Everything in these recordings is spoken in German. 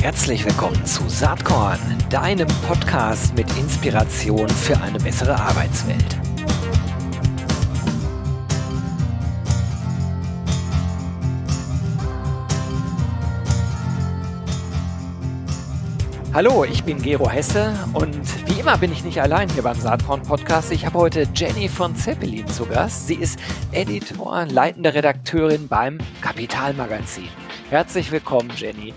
Herzlich willkommen zu Saatkorn, deinem Podcast mit Inspiration für eine bessere Arbeitswelt. Hallo, ich bin Gero Hesse und wie immer bin ich nicht allein hier beim Saatkorn Podcast. Ich habe heute Jenny von Zeppelin zu Gast. Sie ist Editor, leitende Redakteurin beim Kapitalmagazin. Herzlich willkommen, Jenny.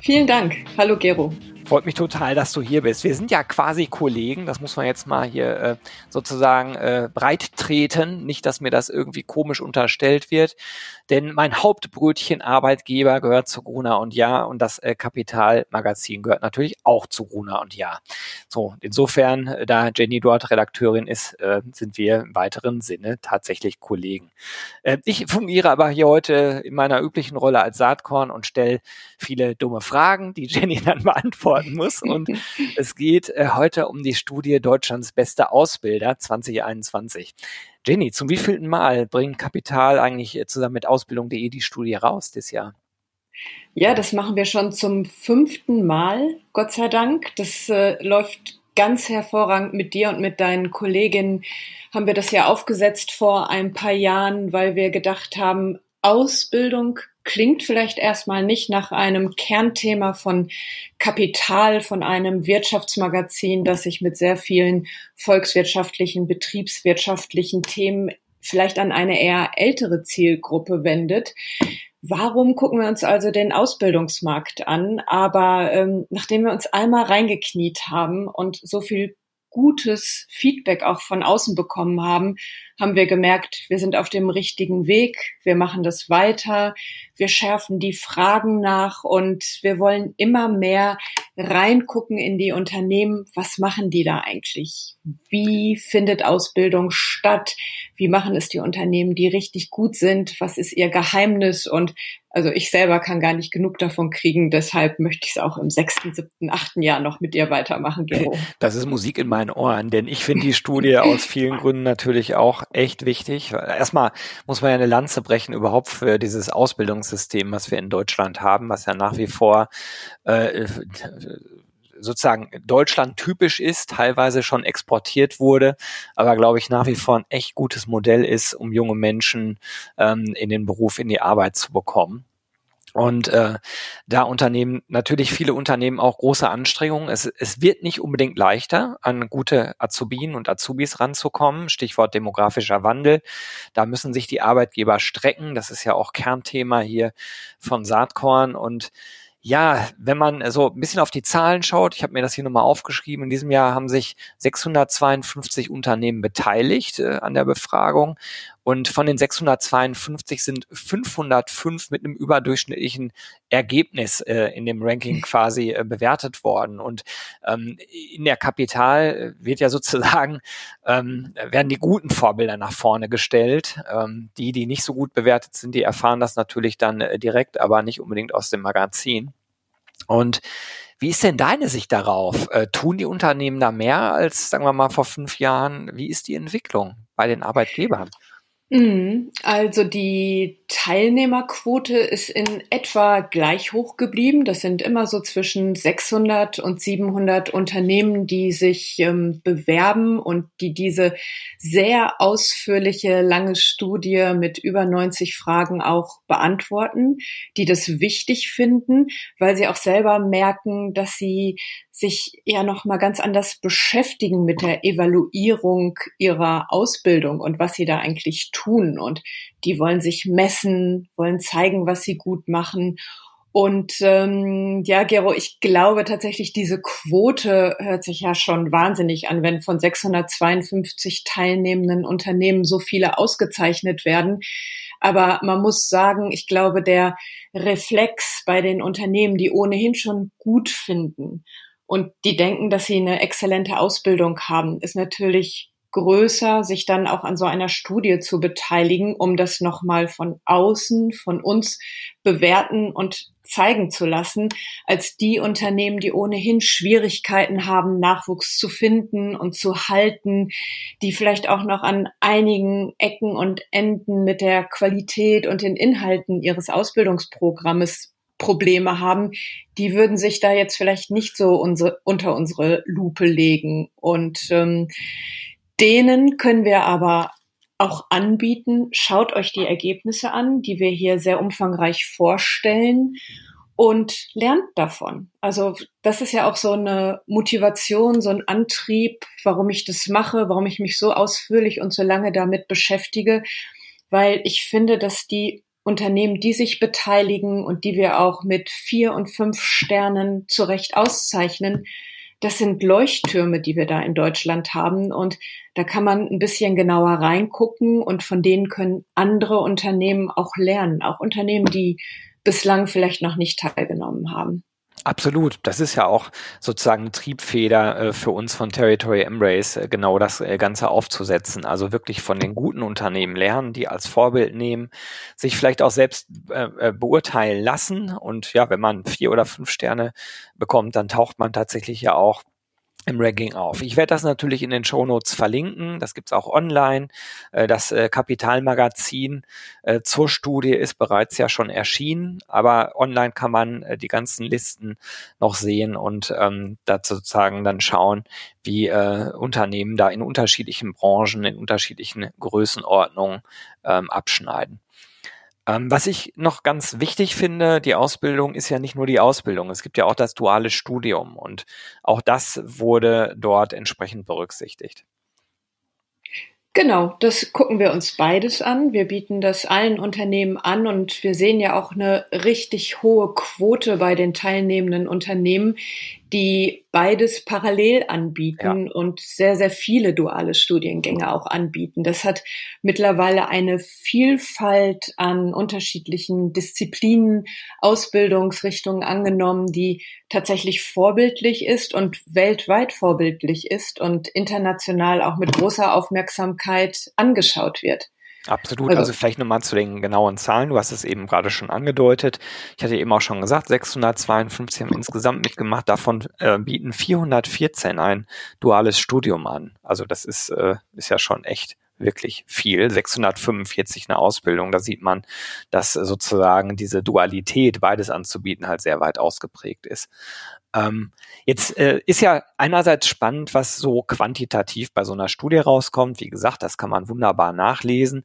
Vielen Dank. Hallo, Gero. Freut mich total, dass du hier bist. Wir sind ja quasi Kollegen, das muss man jetzt mal hier äh, sozusagen äh, breit treten. Nicht, dass mir das irgendwie komisch unterstellt wird, denn mein Hauptbrötchen Arbeitgeber gehört zu Gruner und Ja und das äh, Kapitalmagazin gehört natürlich auch zu Gruner und Ja. So, insofern, äh, da Jenny dort Redakteurin ist, äh, sind wir im weiteren Sinne tatsächlich Kollegen. Äh, ich fungiere aber hier heute in meiner üblichen Rolle als Saatkorn und stelle viele dumme Fragen, die Jenny dann beantwortet beantworten muss. Und es geht äh, heute um die Studie Deutschlands beste Ausbilder 2021. Jenny, zum wievielten Mal bringt Kapital eigentlich äh, zusammen mit Ausbildung.de die Studie raus dieses Jahr? Ja, das machen wir schon zum fünften Mal, Gott sei Dank. Das äh, läuft ganz hervorragend mit dir und mit deinen Kolleginnen. Haben wir das ja aufgesetzt vor ein paar Jahren, weil wir gedacht haben, Ausbildung klingt vielleicht erstmal nicht nach einem Kernthema von Kapital, von einem Wirtschaftsmagazin, das sich mit sehr vielen volkswirtschaftlichen, betriebswirtschaftlichen Themen vielleicht an eine eher ältere Zielgruppe wendet. Warum gucken wir uns also den Ausbildungsmarkt an? Aber ähm, nachdem wir uns einmal reingekniet haben und so viel gutes Feedback auch von außen bekommen haben, haben wir gemerkt, wir sind auf dem richtigen Weg, wir machen das weiter, wir schärfen die Fragen nach und wir wollen immer mehr reingucken in die Unternehmen, was machen die da eigentlich? Wie findet Ausbildung statt? Wie machen es die Unternehmen, die richtig gut sind? Was ist ihr Geheimnis? Und also ich selber kann gar nicht genug davon kriegen, deshalb möchte ich es auch im sechsten, siebten, achten Jahr noch mit dir weitermachen, Gero. Das ist Musik in meinen Ohren, denn ich finde die Studie aus vielen Gründen natürlich auch echt wichtig. Erstmal muss man ja eine Lanze brechen überhaupt für dieses Ausbildungssystem, was wir in Deutschland haben, was ja nach wie vor äh, sozusagen Deutschland typisch ist, teilweise schon exportiert wurde, aber glaube ich nach wie vor ein echt gutes Modell ist, um junge Menschen ähm, in den Beruf, in die Arbeit zu bekommen. Und äh, da unternehmen natürlich viele Unternehmen auch große Anstrengungen. Es, es wird nicht unbedingt leichter, an gute Azubien und Azubis ranzukommen. Stichwort demografischer Wandel. Da müssen sich die Arbeitgeber strecken. Das ist ja auch Kernthema hier von Saatkorn. Und ja, wenn man so ein bisschen auf die Zahlen schaut, ich habe mir das hier nochmal aufgeschrieben, in diesem Jahr haben sich 652 Unternehmen beteiligt äh, an der Befragung und von den 652 sind 505 mit einem überdurchschnittlichen Ergebnis äh, in dem Ranking quasi äh, bewertet worden. Und ähm, in der Kapital wird ja sozusagen, ähm, werden die guten Vorbilder nach vorne gestellt. Ähm, die, die nicht so gut bewertet sind, die erfahren das natürlich dann äh, direkt, aber nicht unbedingt aus dem Magazin. Und wie ist denn deine Sicht darauf? Äh, tun die Unternehmen da mehr als, sagen wir mal, vor fünf Jahren? Wie ist die Entwicklung bei den Arbeitgebern? Mhm. Also die Teilnehmerquote ist in etwa gleich hoch geblieben. Das sind immer so zwischen 600 und 700 Unternehmen, die sich ähm, bewerben und die diese sehr ausführliche, lange Studie mit über 90 Fragen auch beantworten, die das wichtig finden, weil sie auch selber merken, dass sie sich ja noch mal ganz anders beschäftigen mit der Evaluierung ihrer Ausbildung und was sie da eigentlich tun und die wollen sich messen, wollen zeigen, was sie gut machen und ähm, ja, Gero, ich glaube tatsächlich, diese Quote hört sich ja schon wahnsinnig an, wenn von 652 teilnehmenden Unternehmen so viele ausgezeichnet werden. Aber man muss sagen, ich glaube, der Reflex bei den Unternehmen, die ohnehin schon gut finden und die denken, dass sie eine exzellente Ausbildung haben, ist natürlich größer, sich dann auch an so einer Studie zu beteiligen, um das nochmal von außen, von uns bewerten und zeigen zu lassen, als die Unternehmen, die ohnehin Schwierigkeiten haben, Nachwuchs zu finden und zu halten, die vielleicht auch noch an einigen Ecken und Enden mit der Qualität und den Inhalten ihres Ausbildungsprogrammes Probleme haben, die würden sich da jetzt vielleicht nicht so unsere, unter unsere Lupe legen. Und ähm, denen können wir aber auch anbieten. Schaut euch die Ergebnisse an, die wir hier sehr umfangreich vorstellen und lernt davon. Also das ist ja auch so eine Motivation, so ein Antrieb, warum ich das mache, warum ich mich so ausführlich und so lange damit beschäftige, weil ich finde, dass die Unternehmen, die sich beteiligen und die wir auch mit vier und fünf Sternen zu Recht auszeichnen, das sind Leuchttürme, die wir da in Deutschland haben. Und da kann man ein bisschen genauer reingucken und von denen können andere Unternehmen auch lernen. Auch Unternehmen, die bislang vielleicht noch nicht teilgenommen haben. Absolut. Das ist ja auch sozusagen eine Triebfeder äh, für uns von Territory Embrace, äh, genau das äh, Ganze aufzusetzen. Also wirklich von den guten Unternehmen lernen, die als Vorbild nehmen, sich vielleicht auch selbst äh, äh, beurteilen lassen. Und ja, wenn man vier oder fünf Sterne bekommt, dann taucht man tatsächlich ja auch im Ranking auf. Ich werde das natürlich in den Shownotes verlinken. Das gibt's auch online. Äh, das äh, Kapitalmagazin äh, zur Studie ist bereits ja schon erschienen, aber online kann man die ganzen Listen noch sehen und ähm, dazu sozusagen dann schauen, wie äh, Unternehmen da in unterschiedlichen Branchen, in unterschiedlichen Größenordnungen ähm, abschneiden. Ähm, was ich noch ganz wichtig finde, die Ausbildung ist ja nicht nur die Ausbildung, es gibt ja auch das duale Studium und auch das wurde dort entsprechend berücksichtigt. Genau, das gucken wir uns beides an. Wir bieten das allen Unternehmen an und wir sehen ja auch eine richtig hohe Quote bei den teilnehmenden Unternehmen, die beides parallel anbieten ja. und sehr, sehr viele duale Studiengänge auch anbieten. Das hat mittlerweile eine Vielfalt an unterschiedlichen Disziplinen, Ausbildungsrichtungen angenommen, die tatsächlich vorbildlich ist und weltweit vorbildlich ist und international auch mit großer Aufmerksamkeit angeschaut wird. Absolut. Also, also vielleicht nochmal zu den genauen Zahlen. Du hast es eben gerade schon angedeutet. Ich hatte eben auch schon gesagt, 652 haben insgesamt mitgemacht. Davon äh, bieten 414 ein duales Studium an. Also das ist, äh, ist ja schon echt wirklich viel. 645 eine Ausbildung. Da sieht man, dass sozusagen diese Dualität, beides anzubieten, halt sehr weit ausgeprägt ist. Ähm, jetzt äh, ist ja einerseits spannend, was so quantitativ bei so einer Studie rauskommt. Wie gesagt, das kann man wunderbar nachlesen.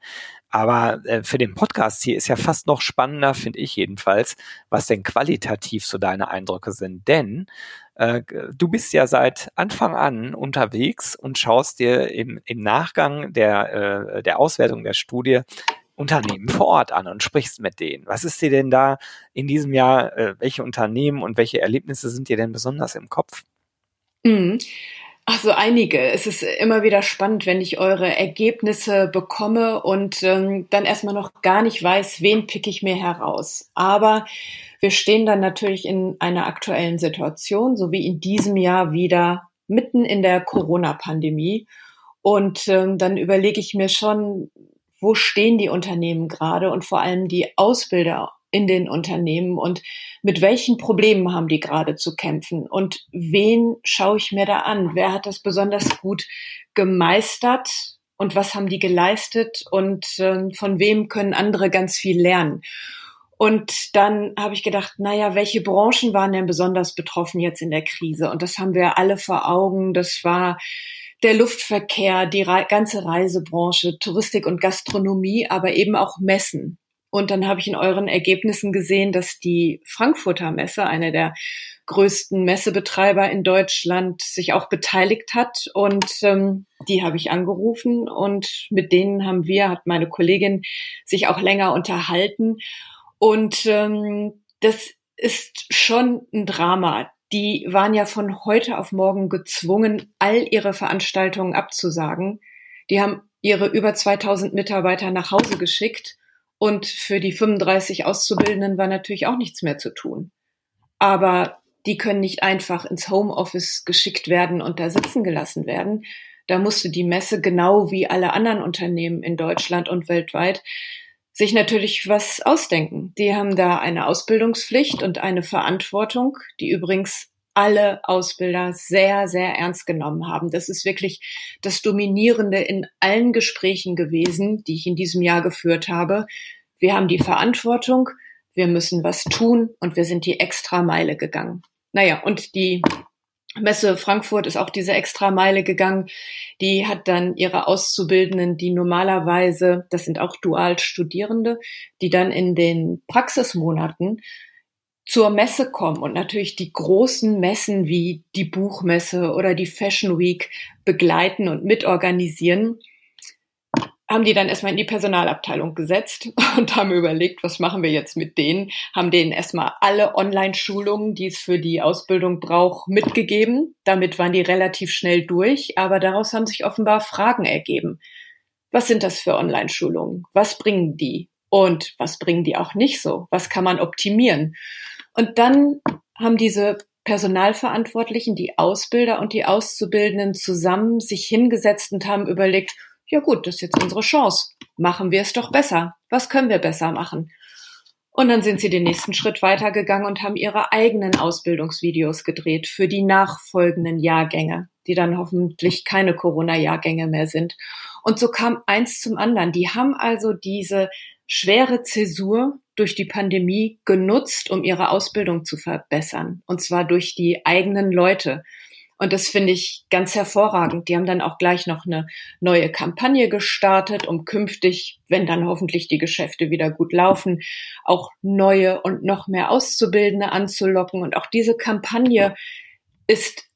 Aber äh, für den Podcast hier ist ja fast noch spannender, finde ich jedenfalls, was denn qualitativ so deine Eindrücke sind. Denn äh, du bist ja seit Anfang an unterwegs und schaust dir im, im Nachgang der, äh, der Auswertung der Studie Unternehmen vor Ort an und sprichst mit denen. Was ist dir denn da in diesem Jahr, äh, welche Unternehmen und welche Erlebnisse sind dir denn besonders im Kopf? Mhm. Ach so, einige. Es ist immer wieder spannend, wenn ich eure Ergebnisse bekomme und ähm, dann erstmal noch gar nicht weiß, wen pick ich mir heraus. Aber wir stehen dann natürlich in einer aktuellen Situation, so wie in diesem Jahr wieder mitten in der Corona-Pandemie. Und ähm, dann überlege ich mir schon, wo stehen die Unternehmen gerade und vor allem die Ausbilder in den Unternehmen und mit welchen Problemen haben die gerade zu kämpfen und wen schaue ich mir da an? Wer hat das besonders gut gemeistert und was haben die geleistet und äh, von wem können andere ganz viel lernen? Und dann habe ich gedacht, naja, welche Branchen waren denn besonders betroffen jetzt in der Krise? Und das haben wir alle vor Augen. Das war der Luftverkehr, die Re ganze Reisebranche, Touristik und Gastronomie, aber eben auch Messen. Und dann habe ich in euren Ergebnissen gesehen, dass die Frankfurter Messe, eine der größten Messebetreiber in Deutschland, sich auch beteiligt hat. Und ähm, die habe ich angerufen und mit denen haben wir, hat meine Kollegin sich auch länger unterhalten. Und ähm, das ist schon ein Drama die waren ja von heute auf morgen gezwungen, all ihre Veranstaltungen abzusagen. Die haben ihre über 2000 Mitarbeiter nach Hause geschickt und für die 35 Auszubildenden war natürlich auch nichts mehr zu tun. Aber die können nicht einfach ins Homeoffice geschickt werden und da sitzen gelassen werden. Da musste die Messe genau wie alle anderen Unternehmen in Deutschland und weltweit sich natürlich was ausdenken. Die haben da eine Ausbildungspflicht und eine Verantwortung, die übrigens alle Ausbilder sehr, sehr ernst genommen haben. Das ist wirklich das Dominierende in allen Gesprächen gewesen, die ich in diesem Jahr geführt habe. Wir haben die Verantwortung, wir müssen was tun und wir sind die Extrameile gegangen. Naja, und die Messe Frankfurt ist auch diese Extrameile gegangen. Die hat dann ihre Auszubildenden, die normalerweise, das sind auch Dualstudierende, die dann in den Praxismonaten zur Messe kommen und natürlich die großen Messen wie die Buchmesse oder die Fashion Week begleiten und mitorganisieren, haben die dann erstmal in die Personalabteilung gesetzt und haben überlegt, was machen wir jetzt mit denen, haben denen erstmal alle Online-Schulungen, die es für die Ausbildung braucht, mitgegeben. Damit waren die relativ schnell durch, aber daraus haben sich offenbar Fragen ergeben. Was sind das für Online-Schulungen? Was bringen die? Und was bringen die auch nicht so? Was kann man optimieren? Und dann haben diese Personalverantwortlichen, die Ausbilder und die Auszubildenden zusammen sich hingesetzt und haben überlegt, ja gut, das ist jetzt unsere Chance. Machen wir es doch besser. Was können wir besser machen? Und dann sind sie den nächsten Schritt weitergegangen und haben ihre eigenen Ausbildungsvideos gedreht für die nachfolgenden Jahrgänge, die dann hoffentlich keine Corona-Jahrgänge mehr sind. Und so kam eins zum anderen. Die haben also diese schwere Zäsur durch die Pandemie genutzt, um ihre Ausbildung zu verbessern. Und zwar durch die eigenen Leute. Und das finde ich ganz hervorragend. Die haben dann auch gleich noch eine neue Kampagne gestartet, um künftig, wenn dann hoffentlich die Geschäfte wieder gut laufen, auch neue und noch mehr Auszubildende anzulocken. Und auch diese Kampagne ist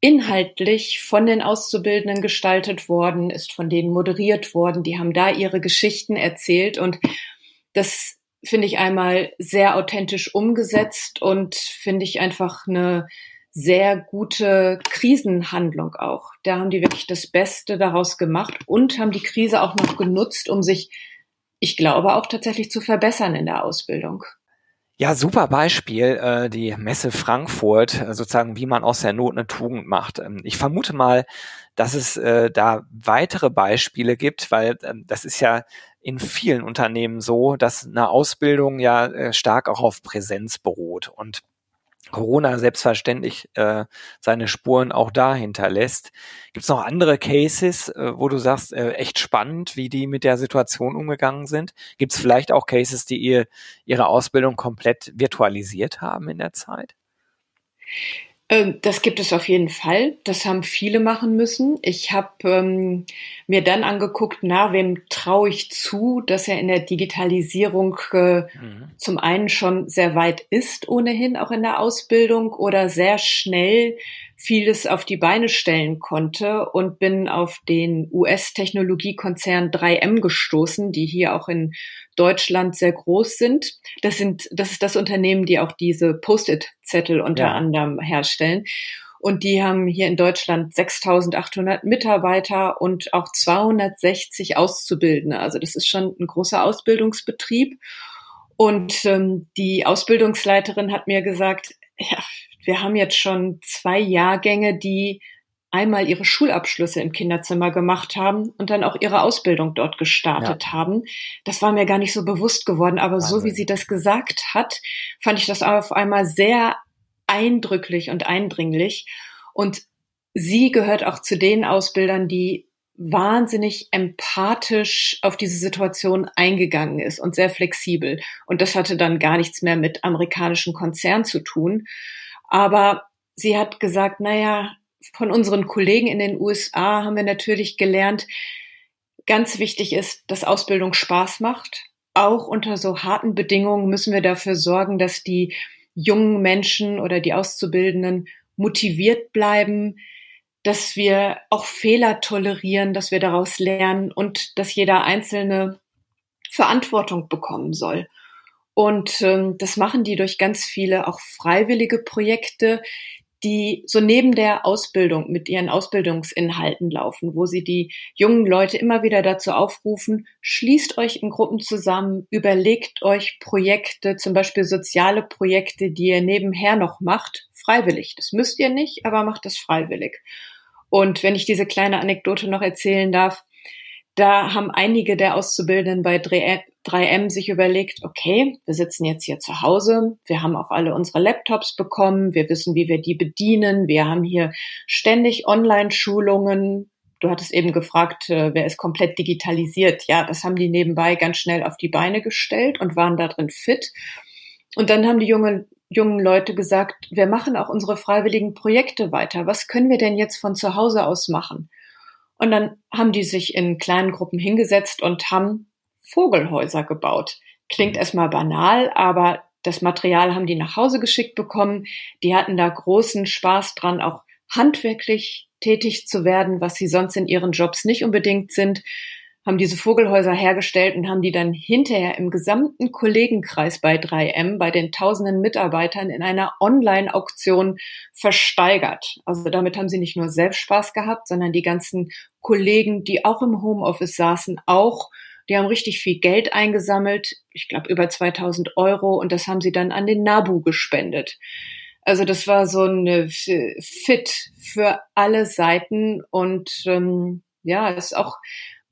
inhaltlich von den Auszubildenden gestaltet worden, ist von denen moderiert worden. Die haben da ihre Geschichten erzählt und das finde ich einmal sehr authentisch umgesetzt und finde ich einfach eine sehr gute Krisenhandlung auch. Da haben die wirklich das Beste daraus gemacht und haben die Krise auch noch genutzt, um sich, ich glaube, auch tatsächlich zu verbessern in der Ausbildung. Ja, super Beispiel, äh, die Messe Frankfurt, äh, sozusagen, wie man aus der Not eine Tugend macht. Ähm, ich vermute mal, dass es äh, da weitere Beispiele gibt, weil ähm, das ist ja in vielen Unternehmen so, dass eine Ausbildung ja stark auch auf Präsenz beruht und Corona selbstverständlich äh, seine Spuren auch da hinterlässt. Gibt es noch andere Cases, äh, wo du sagst, äh, echt spannend, wie die mit der Situation umgegangen sind? Gibt es vielleicht auch Cases, die ihr ihre Ausbildung komplett virtualisiert haben in der Zeit? Ähm, das gibt es auf jeden Fall. Das haben viele machen müssen. Ich habe ähm, mir dann angeguckt, na, wem traue ich zu, dass er in der Digitalisierung äh, mhm. zum einen schon sehr weit ist, ohnehin auch in der Ausbildung oder sehr schnell vieles auf die Beine stellen konnte und bin auf den US-Technologiekonzern 3M gestoßen, die hier auch in Deutschland sehr groß sind. Das sind, das ist das Unternehmen, die auch diese Post-it-Zettel unter ja. anderem herstellen. Und die haben hier in Deutschland 6800 Mitarbeiter und auch 260 Auszubildende. Also das ist schon ein großer Ausbildungsbetrieb. Und ähm, die Ausbildungsleiterin hat mir gesagt, ja, wir haben jetzt schon zwei Jahrgänge, die einmal ihre Schulabschlüsse im Kinderzimmer gemacht haben und dann auch ihre Ausbildung dort gestartet ja. haben. Das war mir gar nicht so bewusst geworden, aber Wahnsinn. so wie sie das gesagt hat, fand ich das auf einmal sehr eindrücklich und eindringlich. Und sie gehört auch zu den Ausbildern, die wahnsinnig empathisch auf diese Situation eingegangen ist und sehr flexibel. Und das hatte dann gar nichts mehr mit amerikanischen Konzernen zu tun, aber sie hat gesagt, naja, von unseren Kollegen in den USA haben wir natürlich gelernt, ganz wichtig ist, dass Ausbildung Spaß macht. Auch unter so harten Bedingungen müssen wir dafür sorgen, dass die jungen Menschen oder die Auszubildenden motiviert bleiben, dass wir auch Fehler tolerieren, dass wir daraus lernen und dass jeder Einzelne Verantwortung bekommen soll. Und ähm, das machen die durch ganz viele auch freiwillige Projekte, die so neben der Ausbildung mit ihren Ausbildungsinhalten laufen, wo sie die jungen Leute immer wieder dazu aufrufen, schließt euch in Gruppen zusammen, überlegt euch Projekte, zum Beispiel soziale Projekte, die ihr nebenher noch macht, freiwillig. Das müsst ihr nicht, aber macht es freiwillig. Und wenn ich diese kleine Anekdote noch erzählen darf, da haben einige der Auszubildenden bei 3M sich überlegt, okay, wir sitzen jetzt hier zu Hause, wir haben auch alle unsere Laptops bekommen, wir wissen, wie wir die bedienen, wir haben hier ständig Online-Schulungen. Du hattest eben gefragt, äh, wer ist komplett digitalisiert? Ja, das haben die nebenbei ganz schnell auf die Beine gestellt und waren da drin fit. Und dann haben die jungen, jungen Leute gesagt, wir machen auch unsere freiwilligen Projekte weiter. Was können wir denn jetzt von zu Hause aus machen? Und dann haben die sich in kleinen Gruppen hingesetzt und haben Vogelhäuser gebaut. Klingt mhm. erstmal banal, aber das Material haben die nach Hause geschickt bekommen. Die hatten da großen Spaß dran, auch handwerklich tätig zu werden, was sie sonst in ihren Jobs nicht unbedingt sind haben diese Vogelhäuser hergestellt und haben die dann hinterher im gesamten Kollegenkreis bei 3M, bei den tausenden Mitarbeitern in einer Online-Auktion versteigert. Also damit haben sie nicht nur selbst Spaß gehabt, sondern die ganzen Kollegen, die auch im Homeoffice saßen, auch. Die haben richtig viel Geld eingesammelt, ich glaube über 2000 Euro, und das haben sie dann an den NABU gespendet. Also das war so eine Fit für alle Seiten und ähm, ja, ist auch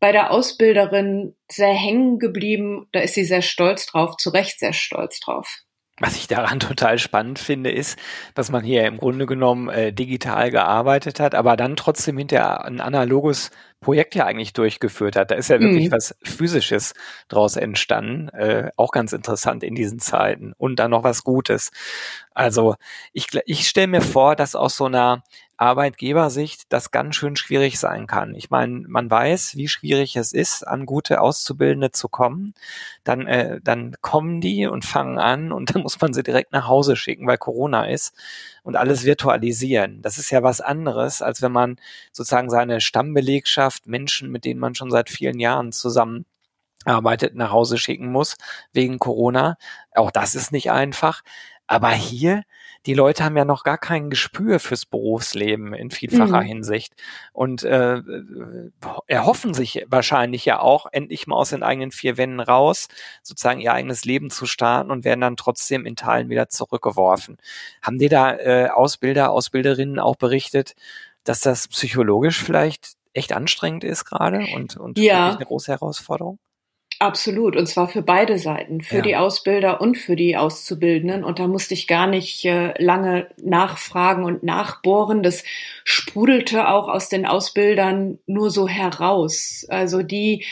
bei der Ausbilderin sehr hängen geblieben. Da ist sie sehr stolz drauf, zu Recht sehr stolz drauf. Was ich daran total spannend finde, ist, dass man hier im Grunde genommen äh, digital gearbeitet hat, aber dann trotzdem hinterher ein analoges Projekt ja eigentlich durchgeführt hat. Da ist ja wirklich mhm. was Physisches draus entstanden. Äh, auch ganz interessant in diesen Zeiten. Und dann noch was Gutes. Also ich, ich stelle mir vor, dass aus so einer Arbeitgebersicht das ganz schön schwierig sein kann. Ich meine, man weiß, wie schwierig es ist, an gute Auszubildende zu kommen. Dann, äh, dann kommen die und fangen an und dann muss man sie direkt nach Hause schicken, weil Corona ist und alles virtualisieren. Das ist ja was anderes, als wenn man sozusagen seine Stammbelegschaft, Menschen, mit denen man schon seit vielen Jahren zusammen arbeitet, nach Hause schicken muss wegen Corona. Auch das ist nicht einfach. Aber hier, die Leute haben ja noch gar kein Gespür fürs Berufsleben in vielfacher mhm. Hinsicht und äh, erhoffen sich wahrscheinlich ja auch, endlich mal aus den eigenen vier Wänden raus, sozusagen ihr eigenes Leben zu starten und werden dann trotzdem in Teilen wieder zurückgeworfen. Haben dir da äh, Ausbilder, Ausbilderinnen auch berichtet, dass das psychologisch vielleicht echt anstrengend ist gerade und, und ja. eine große Herausforderung? Absolut, und zwar für beide Seiten, für ja. die Ausbilder und für die Auszubildenden. Und da musste ich gar nicht äh, lange nachfragen und nachbohren. Das sprudelte auch aus den Ausbildern nur so heraus. Also die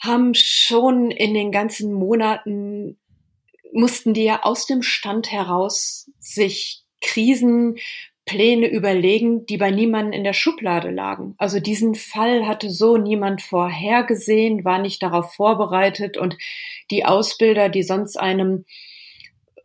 haben schon in den ganzen Monaten, mussten die ja aus dem Stand heraus sich Krisen Pläne überlegen, die bei niemandem in der Schublade lagen. Also diesen Fall hatte so niemand vorhergesehen, war nicht darauf vorbereitet und die Ausbilder, die sonst einem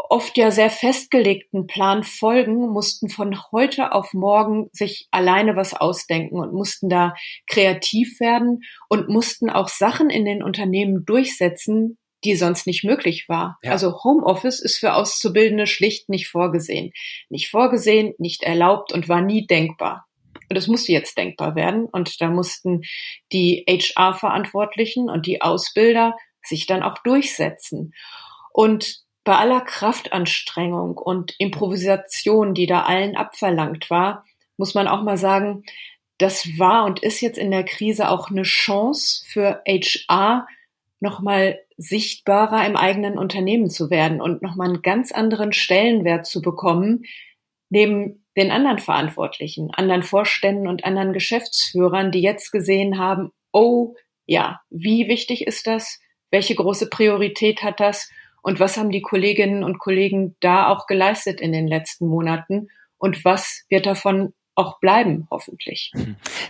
oft ja sehr festgelegten Plan folgen, mussten von heute auf morgen sich alleine was ausdenken und mussten da kreativ werden und mussten auch Sachen in den Unternehmen durchsetzen, die sonst nicht möglich war. Ja. Also Homeoffice ist für Auszubildende schlicht nicht vorgesehen. Nicht vorgesehen, nicht erlaubt und war nie denkbar. Und es musste jetzt denkbar werden. Und da mussten die HR-Verantwortlichen und die Ausbilder sich dann auch durchsetzen. Und bei aller Kraftanstrengung und Improvisation, die da allen abverlangt war, muss man auch mal sagen, das war und ist jetzt in der Krise auch eine Chance für HR, nochmal sichtbarer im eigenen Unternehmen zu werden und nochmal einen ganz anderen Stellenwert zu bekommen, neben den anderen Verantwortlichen, anderen Vorständen und anderen Geschäftsführern, die jetzt gesehen haben, oh ja, wie wichtig ist das? Welche große Priorität hat das? Und was haben die Kolleginnen und Kollegen da auch geleistet in den letzten Monaten? Und was wird davon auch bleiben, hoffentlich.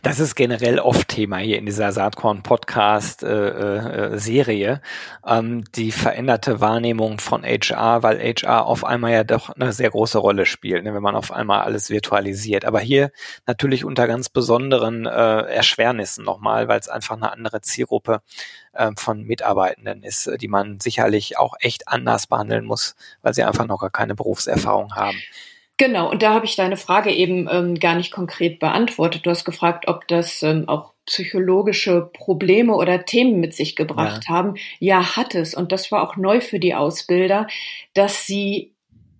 Das ist generell oft Thema hier in dieser Saatkorn-Podcast-Serie, äh, äh, ähm, die veränderte Wahrnehmung von HR, weil HR auf einmal ja doch eine sehr große Rolle spielt, ne, wenn man auf einmal alles virtualisiert. Aber hier natürlich unter ganz besonderen äh, Erschwernissen nochmal, weil es einfach eine andere Zielgruppe äh, von Mitarbeitenden ist, die man sicherlich auch echt anders behandeln muss, weil sie einfach noch gar keine Berufserfahrung haben. Genau, und da habe ich deine Frage eben ähm, gar nicht konkret beantwortet. Du hast gefragt, ob das ähm, auch psychologische Probleme oder Themen mit sich gebracht ja. haben. Ja, hat es. Und das war auch neu für die Ausbilder, dass sie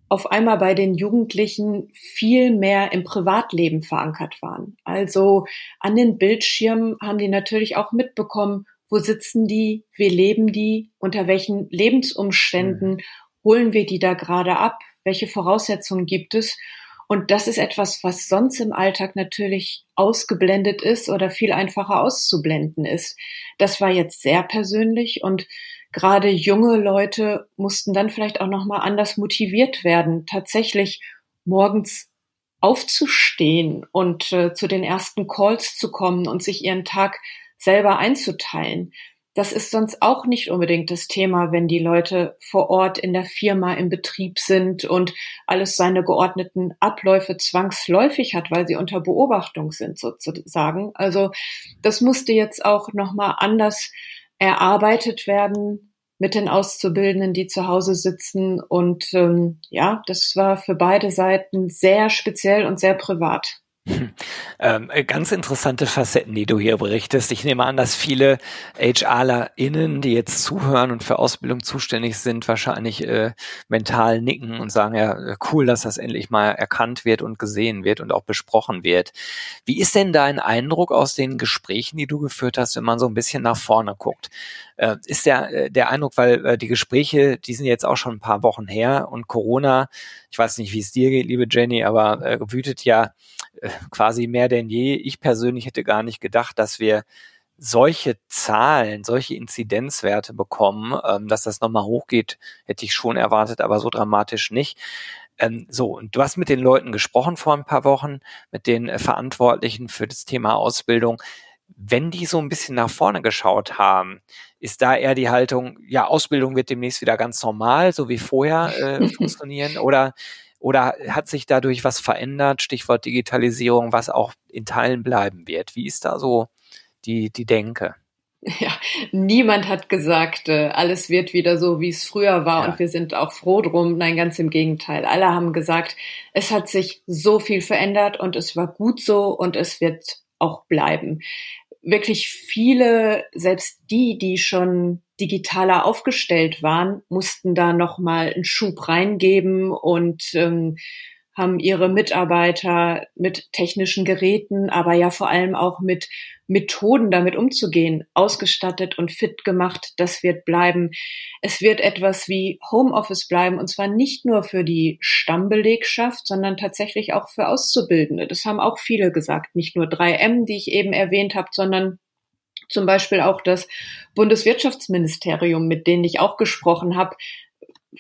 auf einmal bei den Jugendlichen viel mehr im Privatleben verankert waren. Also an den Bildschirmen haben die natürlich auch mitbekommen, wo sitzen die, wie leben die, unter welchen Lebensumständen mhm. holen wir die da gerade ab, welche Voraussetzungen gibt es. Und das ist etwas, was sonst im Alltag natürlich ausgeblendet ist oder viel einfacher auszublenden ist. Das war jetzt sehr persönlich und gerade junge Leute mussten dann vielleicht auch noch mal anders motiviert werden, tatsächlich morgens aufzustehen und äh, zu den ersten Calls zu kommen und sich ihren Tag selber einzuteilen. Das ist sonst auch nicht unbedingt das Thema, wenn die Leute vor Ort in der Firma im Betrieb sind und alles seine geordneten Abläufe zwangsläufig hat, weil sie unter Beobachtung sind sozusagen. Also das musste jetzt auch noch mal anders erarbeitet werden mit den Auszubildenden, die zu Hause sitzen. Und ähm, ja, das war für beide Seiten sehr speziell und sehr privat. Ähm, äh, ganz interessante Facetten, die du hier berichtest. Ich nehme an, dass viele HRlerInnen, die jetzt zuhören und für Ausbildung zuständig sind, wahrscheinlich äh, mental nicken und sagen, ja, cool, dass das endlich mal erkannt wird und gesehen wird und auch besprochen wird. Wie ist denn dein Eindruck aus den Gesprächen, die du geführt hast, wenn man so ein bisschen nach vorne guckt? Äh, ist der, äh, der Eindruck, weil äh, die Gespräche, die sind jetzt auch schon ein paar Wochen her und Corona, ich weiß nicht, wie es dir geht, liebe Jenny, aber äh, wütet ja äh, quasi mehr denn je. Ich persönlich hätte gar nicht gedacht, dass wir solche Zahlen, solche Inzidenzwerte bekommen, ähm, dass das nochmal hochgeht, hätte ich schon erwartet, aber so dramatisch nicht. Ähm, so, und du hast mit den Leuten gesprochen vor ein paar Wochen, mit den äh, Verantwortlichen für das Thema Ausbildung wenn die so ein bisschen nach vorne geschaut haben, ist da eher die Haltung, ja, Ausbildung wird demnächst wieder ganz normal, so wie vorher äh, funktionieren? Oder, oder hat sich dadurch was verändert, Stichwort Digitalisierung, was auch in Teilen bleiben wird? Wie ist da so die, die Denke? Ja, niemand hat gesagt, äh, alles wird wieder so, wie es früher war ja. und wir sind auch froh drum. Nein, ganz im Gegenteil. Alle haben gesagt, es hat sich so viel verändert und es war gut so und es wird auch bleiben. Wirklich viele, selbst die, die schon digitaler aufgestellt waren, mussten da noch mal einen Schub reingeben und ähm, haben ihre Mitarbeiter mit technischen Geräten, aber ja vor allem auch mit Methoden damit umzugehen, ausgestattet und fit gemacht. Das wird bleiben. Es wird etwas wie Homeoffice bleiben und zwar nicht nur für die Stammbelegschaft, sondern tatsächlich auch für Auszubildende. Das haben auch viele gesagt. Nicht nur 3M, die ich eben erwähnt habe, sondern zum Beispiel auch das Bundeswirtschaftsministerium, mit denen ich auch gesprochen habe,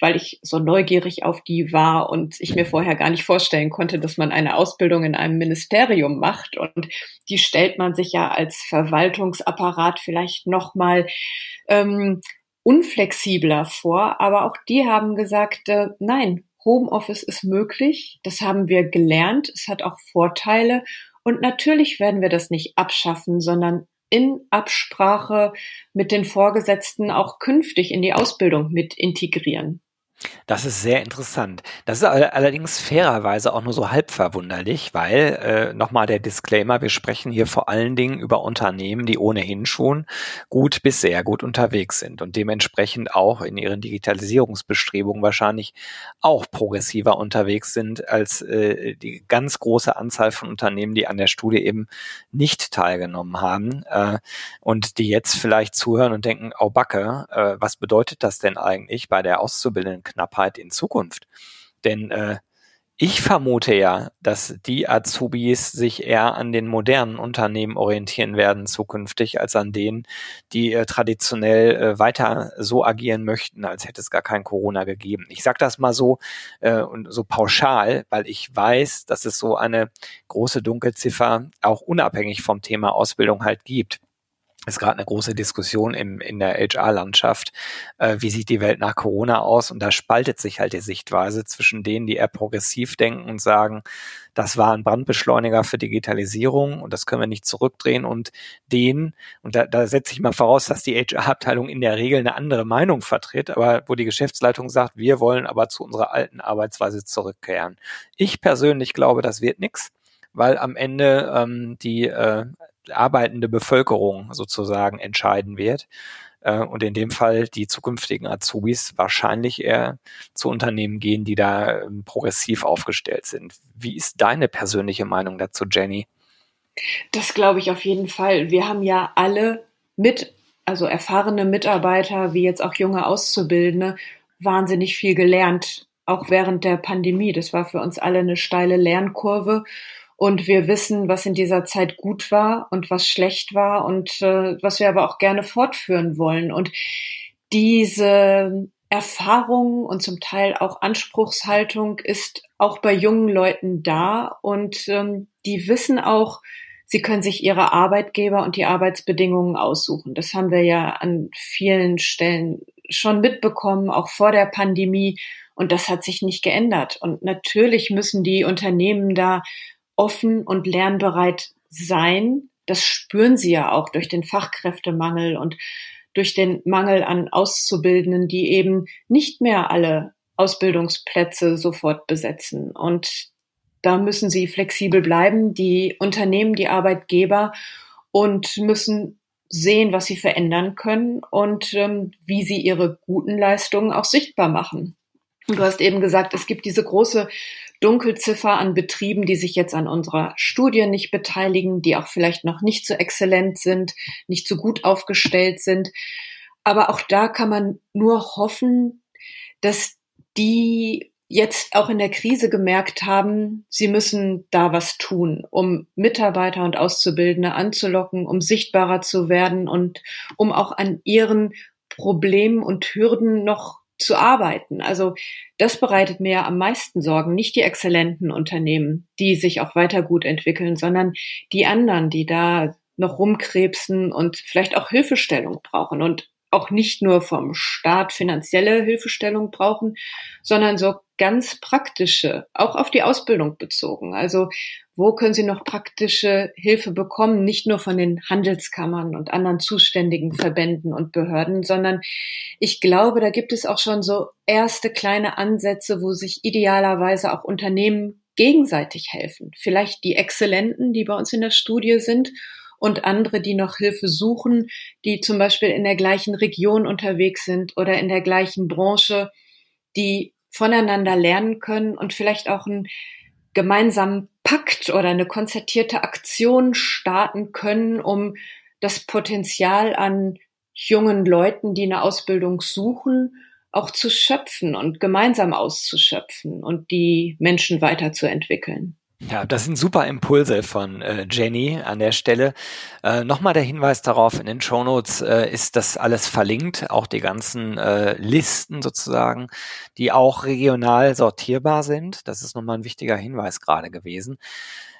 weil ich so neugierig auf die war und ich mir vorher gar nicht vorstellen konnte, dass man eine Ausbildung in einem Ministerium macht. Und die stellt man sich ja als Verwaltungsapparat vielleicht noch mal ähm, unflexibler vor. Aber auch die haben gesagt, äh, nein, Homeoffice ist möglich. Das haben wir gelernt. Es hat auch Vorteile. Und natürlich werden wir das nicht abschaffen, sondern in Absprache mit den Vorgesetzten auch künftig in die Ausbildung mit integrieren. Das ist sehr interessant. Das ist allerdings fairerweise auch nur so halb verwunderlich, weil äh, nochmal der Disclaimer, wir sprechen hier vor allen Dingen über Unternehmen, die ohnehin schon gut bis sehr gut unterwegs sind und dementsprechend auch in ihren Digitalisierungsbestrebungen wahrscheinlich auch progressiver unterwegs sind als äh, die ganz große Anzahl von Unternehmen, die an der Studie eben nicht teilgenommen haben äh, und die jetzt vielleicht zuhören und denken, oh Backe, äh, was bedeutet das denn eigentlich bei der Auszubildenden Knappheit in Zukunft. Denn äh, ich vermute ja, dass die Azubis sich eher an den modernen Unternehmen orientieren werden zukünftig, als an denen, die äh, traditionell äh, weiter so agieren möchten, als hätte es gar kein Corona gegeben. Ich sage das mal so äh, und so pauschal, weil ich weiß, dass es so eine große Dunkelziffer auch unabhängig vom Thema Ausbildung halt gibt ist gerade eine große Diskussion im, in der HR-Landschaft. Äh, wie sieht die Welt nach Corona aus? Und da spaltet sich halt die Sichtweise zwischen denen, die eher progressiv denken und sagen, das war ein Brandbeschleuniger für Digitalisierung und das können wir nicht zurückdrehen und denen, und da, da setze ich mal voraus, dass die HR-Abteilung in der Regel eine andere Meinung vertritt, aber wo die Geschäftsleitung sagt, wir wollen aber zu unserer alten Arbeitsweise zurückkehren. Ich persönlich glaube, das wird nichts weil am Ende ähm, die äh, arbeitende Bevölkerung sozusagen entscheiden wird. Äh, und in dem Fall die zukünftigen Azubis wahrscheinlich eher zu Unternehmen gehen, die da ähm, progressiv aufgestellt sind. Wie ist deine persönliche Meinung dazu, Jenny? Das glaube ich auf jeden Fall. Wir haben ja alle mit also erfahrene Mitarbeiter wie jetzt auch junge Auszubildende wahnsinnig viel gelernt, auch während der Pandemie. Das war für uns alle eine steile Lernkurve. Und wir wissen, was in dieser Zeit gut war und was schlecht war und äh, was wir aber auch gerne fortführen wollen. Und diese Erfahrung und zum Teil auch Anspruchshaltung ist auch bei jungen Leuten da und ähm, die wissen auch, sie können sich ihre Arbeitgeber und die Arbeitsbedingungen aussuchen. Das haben wir ja an vielen Stellen schon mitbekommen, auch vor der Pandemie. Und das hat sich nicht geändert. Und natürlich müssen die Unternehmen da offen und lernbereit sein. Das spüren sie ja auch durch den Fachkräftemangel und durch den Mangel an Auszubildenden, die eben nicht mehr alle Ausbildungsplätze sofort besetzen. Und da müssen sie flexibel bleiben, die Unternehmen, die Arbeitgeber und müssen sehen, was sie verändern können und ähm, wie sie ihre guten Leistungen auch sichtbar machen. Du hast eben gesagt, es gibt diese große Dunkelziffer an Betrieben, die sich jetzt an unserer Studie nicht beteiligen, die auch vielleicht noch nicht so exzellent sind, nicht so gut aufgestellt sind. Aber auch da kann man nur hoffen, dass die jetzt auch in der Krise gemerkt haben, sie müssen da was tun, um Mitarbeiter und Auszubildende anzulocken, um sichtbarer zu werden und um auch an ihren Problemen und Hürden noch zu arbeiten. Also das bereitet mir am meisten Sorgen, nicht die exzellenten Unternehmen, die sich auch weiter gut entwickeln, sondern die anderen, die da noch rumkrebsen und vielleicht auch Hilfestellung brauchen und auch nicht nur vom Staat finanzielle Hilfestellung brauchen, sondern so ganz praktische, auch auf die Ausbildung bezogen. Also wo können Sie noch praktische Hilfe bekommen? Nicht nur von den Handelskammern und anderen zuständigen Verbänden und Behörden, sondern ich glaube, da gibt es auch schon so erste kleine Ansätze, wo sich idealerweise auch Unternehmen gegenseitig helfen. Vielleicht die Exzellenten, die bei uns in der Studie sind und andere, die noch Hilfe suchen, die zum Beispiel in der gleichen Region unterwegs sind oder in der gleichen Branche, die voneinander lernen können und vielleicht auch einen gemeinsamen Pakt oder eine konzertierte Aktion starten können, um das Potenzial an jungen Leuten, die eine Ausbildung suchen, auch zu schöpfen und gemeinsam auszuschöpfen und die Menschen weiterzuentwickeln. Ja, das sind super Impulse von äh, Jenny an der Stelle. Äh, Nochmal der Hinweis darauf, in den Shownotes äh, ist das alles verlinkt, auch die ganzen äh, Listen sozusagen, die auch regional sortierbar sind. Das ist nochmal ein wichtiger Hinweis gerade gewesen.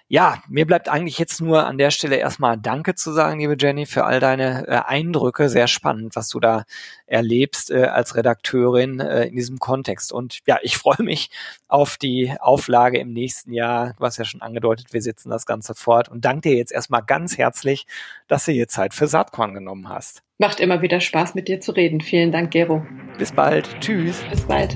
Ja, mir bleibt eigentlich jetzt nur an der Stelle erstmal Danke zu sagen, liebe Jenny, für all deine äh, Eindrücke. Sehr spannend, was du da erlebst äh, als Redakteurin äh, in diesem Kontext. Und ja, ich freue mich auf die Auflage im nächsten Jahr. Du hast ja schon angedeutet, wir setzen das Ganze fort. Und danke dir jetzt erstmal ganz herzlich, dass du hier Zeit für Saatkorn genommen hast. Macht immer wieder Spaß, mit dir zu reden. Vielen Dank, Gero. Bis bald. Tschüss. Bis bald.